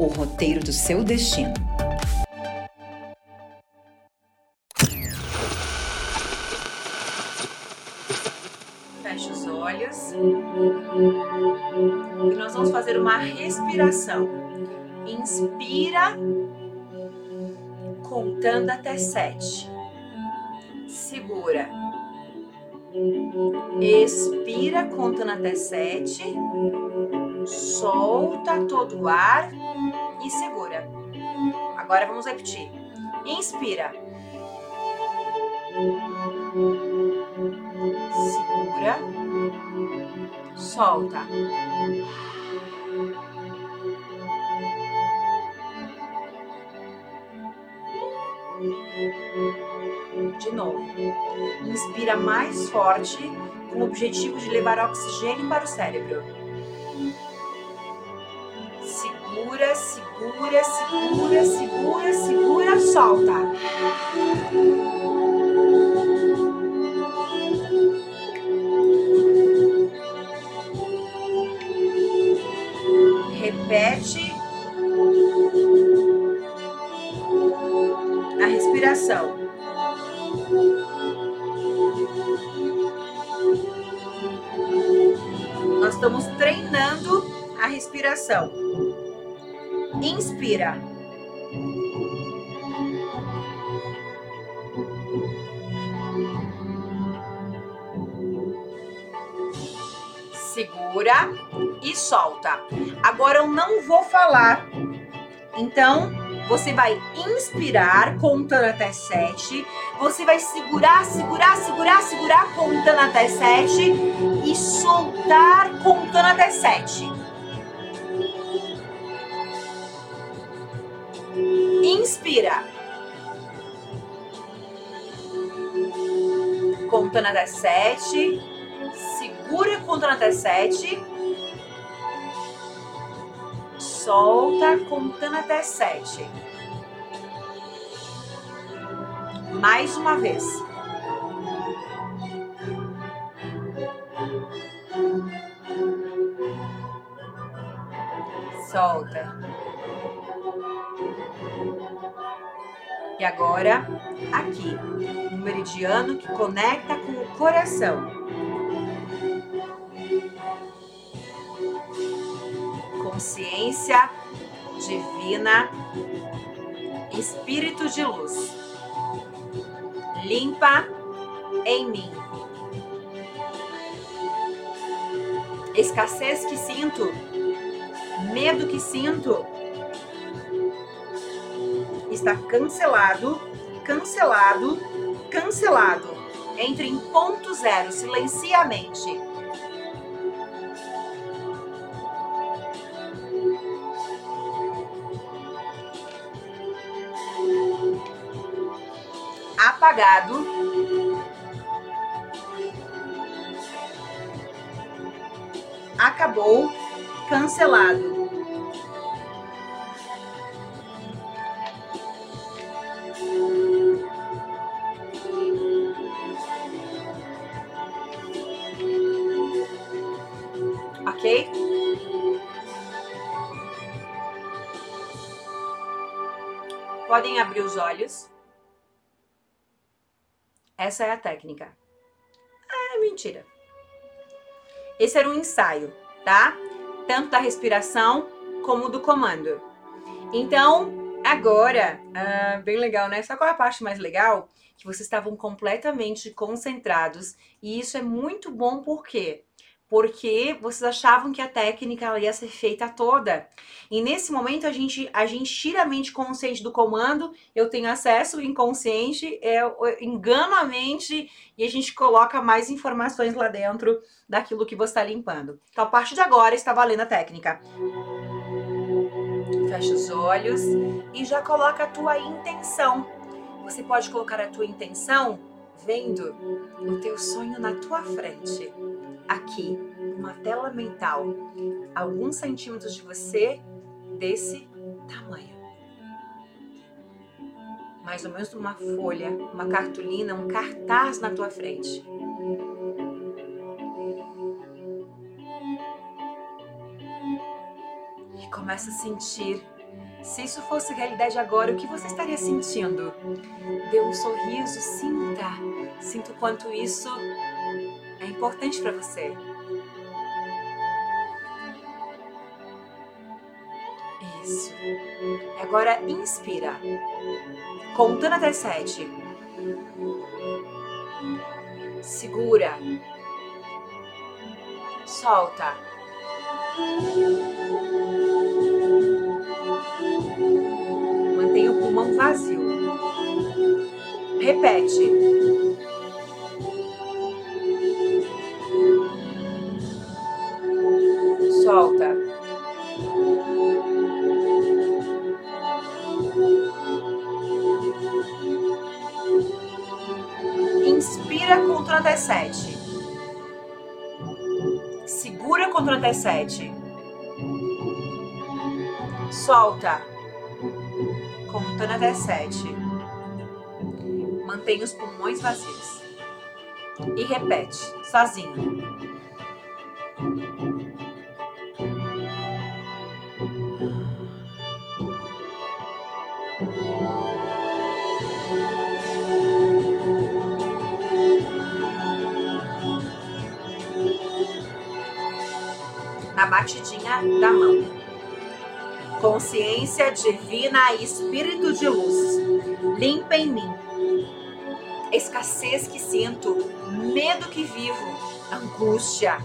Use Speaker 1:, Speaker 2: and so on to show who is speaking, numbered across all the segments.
Speaker 1: o roteiro do seu destino. Feche os olhos. E nós vamos fazer uma respiração. Inspira, contando até sete. Segura. Expira, contando até sete. Solta todo o ar e segura. Agora vamos repetir. Inspira. Segura. Solta. De novo. Inspira mais forte com o objetivo de levar oxigênio para o cérebro. Segura, segura, segura, segura, solta. Inspira. Segura e solta. Agora eu não vou falar. Então, você vai inspirar contando até sete. Você vai segurar, segurar, segurar, segurar contando até sete e soltar contando até sete. Inspira. Contando até sete. Segura contando até sete. Solta contando até sete. Mais uma vez. Solta. E agora, aqui, um meridiano que conecta com o coração. Consciência divina, espírito de luz. Limpa em mim. Escassez que sinto, medo que sinto, está cancelado, cancelado, cancelado. Entre em ponto zero, silencia a mente. Apagado. Acabou, cancelado. Podem abrir os olhos. Essa é a técnica. Ah, é mentira. Esse era um ensaio, tá? Tanto da respiração como do comando. Então, agora, ah, bem legal, né? Sabe qual é a parte mais legal? Que vocês estavam completamente concentrados. E isso é muito bom, por quê? Porque vocês achavam que a técnica ia ser feita toda. E nesse momento a gente, a gente tira a mente consciente do comando, eu tenho acesso inconsciente, eu, eu engano a mente e a gente coloca mais informações lá dentro daquilo que você está limpando. Então, a partir de agora está valendo a técnica. Fecha os olhos e já coloca a tua intenção. Você pode colocar a tua intenção vendo o teu sonho na tua frente, aqui, uma tela mental, alguns centímetros de você desse tamanho. Mais ou menos uma folha, uma cartolina, um cartaz na tua frente. E começa a sentir se isso fosse realidade agora, o que você estaria sentindo? Dê um sorriso, sinta. Sinta o quanto isso é importante para você. Isso. Agora inspira. Contando até sete. Segura. Solta. Repete. Solta. Inspira até sete. Segura contra até sete. Solta. Contando até sete. Mantenha os pulmões vazios. E repete, sozinho. Na batidinha da mão consciência divina e espírito de luz, limpa em mim. Escassez que sinto, medo que vivo, angústia.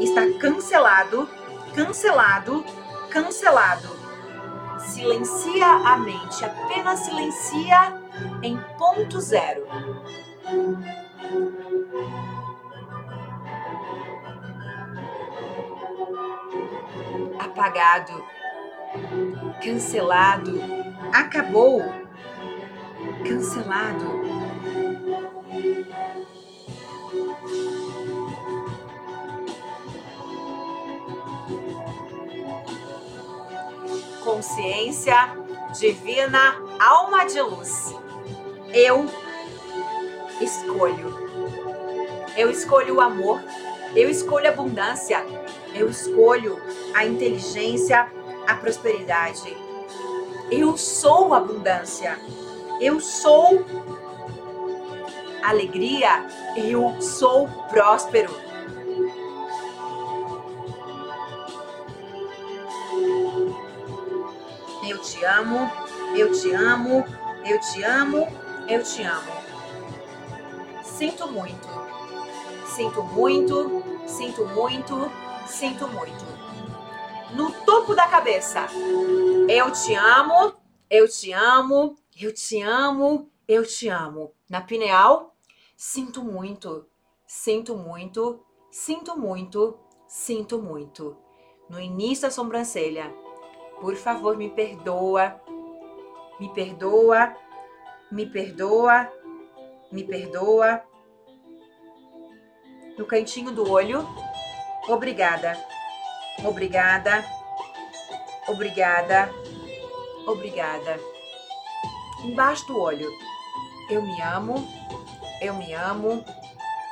Speaker 1: Está cancelado, cancelado, cancelado. Silencia a mente, apenas silencia em ponto zero. Apagado cancelado, acabou, cancelado. Consciência divina, alma de luz. Eu escolho. Eu escolho o amor. Eu escolho a abundância. Eu escolho a inteligência a prosperidade. Eu sou abundância. Eu sou alegria. Eu sou próspero. Eu te amo, eu te amo, eu te amo, eu te amo. Sinto muito, sinto muito, sinto muito, sinto muito no topo da cabeça. Eu te amo, eu te amo, eu te amo, eu te amo. Na pineal, sinto muito, sinto muito, sinto muito, sinto muito. No início da sobrancelha, por favor, me perdoa, me perdoa, me perdoa, me perdoa. No cantinho do olho, obrigada. Obrigada. Obrigada. Obrigada. Embaixo do olho. Eu me amo. Eu me amo.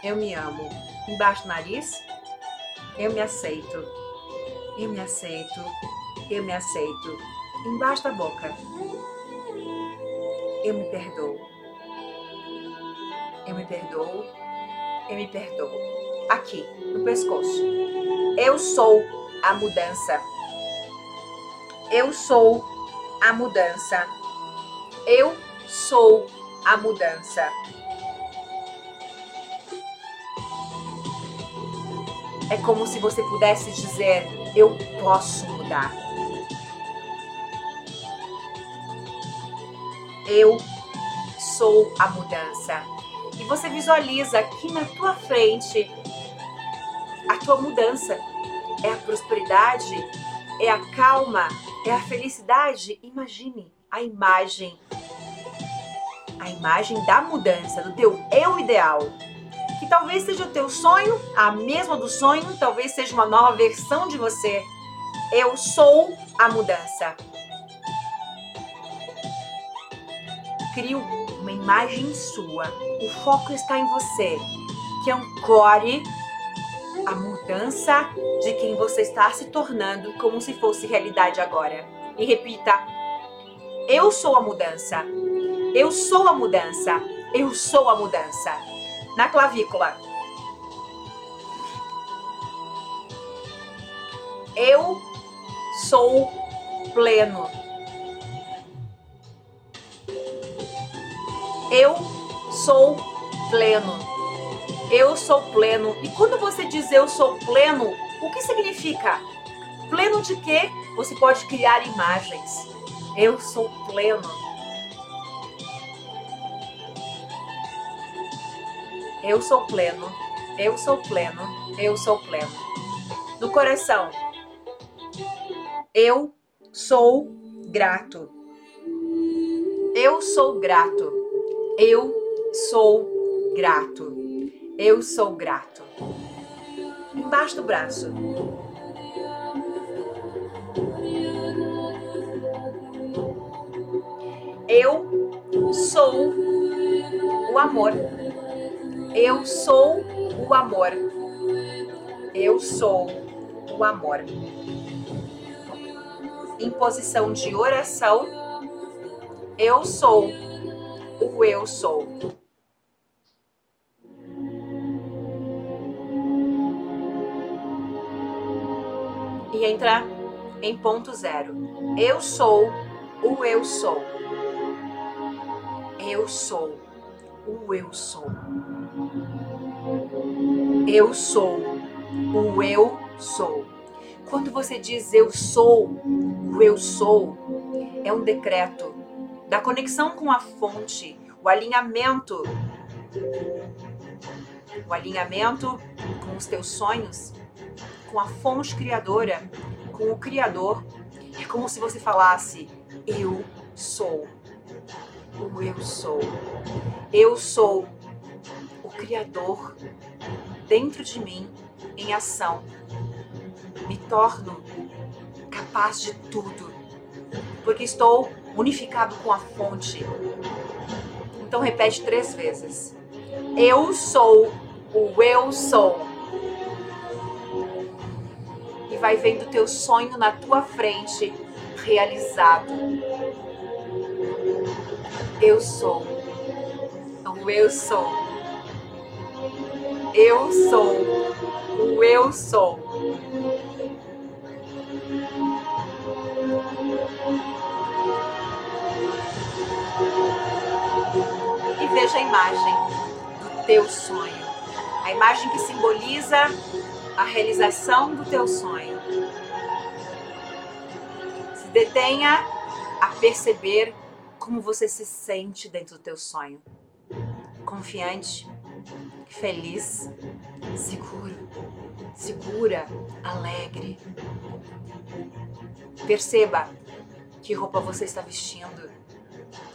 Speaker 1: Eu me amo. Embaixo do nariz. Eu me aceito. Eu me aceito. Eu me aceito. Embaixo da boca. Eu me perdoo. Eu me perdoo. Eu me perdoo. Aqui, no pescoço. Eu sou a mudança. Eu sou a mudança. Eu sou a mudança. É como se você pudesse dizer: Eu posso mudar. Eu sou a mudança. E você visualiza aqui na tua frente a tua mudança é a prosperidade, é a calma, é a felicidade. Imagine a imagem, a imagem da mudança, do teu eu ideal. Que talvez seja o teu sonho, a mesma do sonho, talvez seja uma nova versão de você. Eu sou a mudança. Crie uma imagem sua. O foco está em você. Que ancore a mudança de quem você está se tornando como se fosse realidade agora. E repita: Eu sou a mudança. Eu sou a mudança. Eu sou a mudança. Na clavícula. Eu sou pleno. Eu sou pleno. Eu sou pleno. E quando você diz eu sou pleno, o que significa? Pleno de quê? Você pode criar imagens. Eu sou pleno. Eu sou pleno. Eu sou pleno. Eu sou pleno. No coração. Eu sou grato. Eu sou grato. Eu sou grato. Eu sou grato. Embaixo do braço. Eu sou o amor. Eu sou o amor. Eu sou o amor. Em posição de oração, eu sou o eu sou. e entra em ponto zero. Eu sou o eu sou. Eu sou o eu sou. Eu sou o eu sou. Quando você diz eu sou, o eu sou, é um decreto da conexão com a fonte, o alinhamento. O alinhamento com os teus sonhos com a fonte criadora, com o Criador. É como se você falasse: Eu sou. O eu sou. Eu sou o Criador dentro de mim em ação. Me torno capaz de tudo, porque estou unificado com a fonte. Então repete três vezes. Eu sou o eu sou e vai vendo o teu sonho na tua frente realizado. Eu sou. O eu sou. Eu sou. O eu sou. E veja a imagem do teu sonho. A imagem que simboliza a realização do teu sonho. Se detenha a perceber como você se sente dentro do teu sonho. Confiante, feliz, seguro, segura, alegre. Perceba que roupa você está vestindo,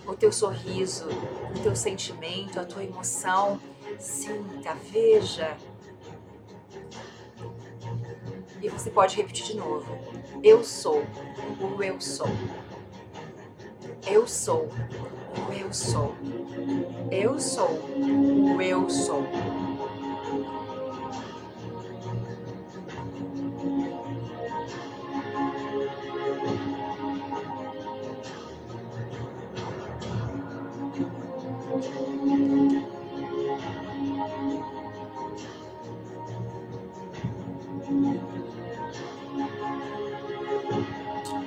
Speaker 1: o teu sorriso, o teu sentimento, a tua emoção. Sinta, veja e você pode repetir de novo. Eu sou o eu sou. Eu sou o eu sou. Eu sou eu sou.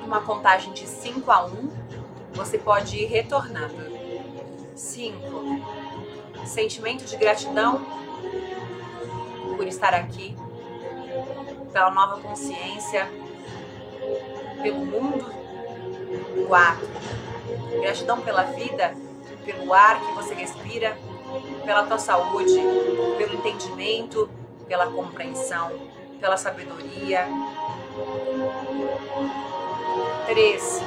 Speaker 1: uma contagem de 5 a 1, você pode ir retornando. 5. Sentimento de gratidão por estar aqui, pela nova consciência, pelo mundo. 4. Gratidão pela vida, pelo ar que você respira, pela tua saúde, pelo entendimento, pela compreensão, pela sabedoria. Três.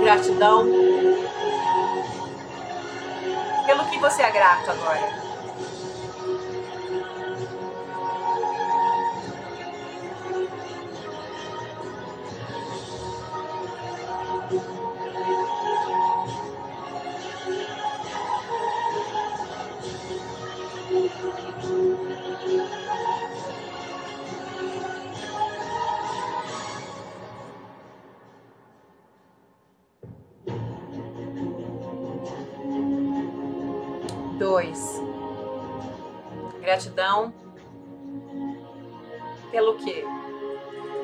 Speaker 1: Gratidão. Pelo que você é grato agora? Dois. Gratidão. Pelo quê?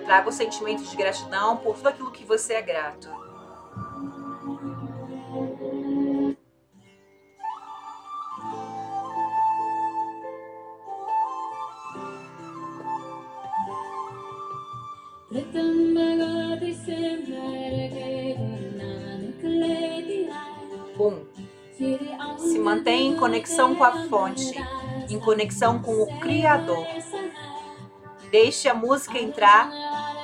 Speaker 1: Traga o sentimento de gratidão por tudo aquilo que você é grato. Conexão com a fonte, em conexão com o Criador. Deixe a música entrar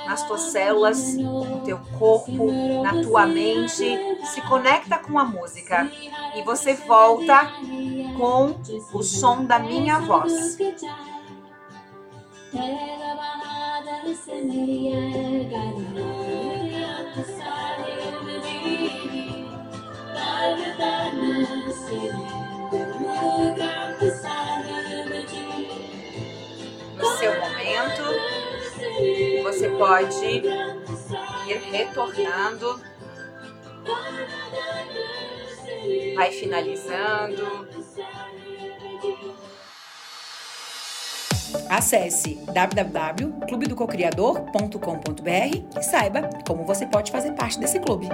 Speaker 1: nas tuas células, no teu corpo, na tua mente. Se conecta com a música e você volta com o som da minha voz. No momento, você pode ir retornando, vai finalizando.
Speaker 2: Acesse www.clubedococriador.com.br e saiba como você pode fazer parte desse clube.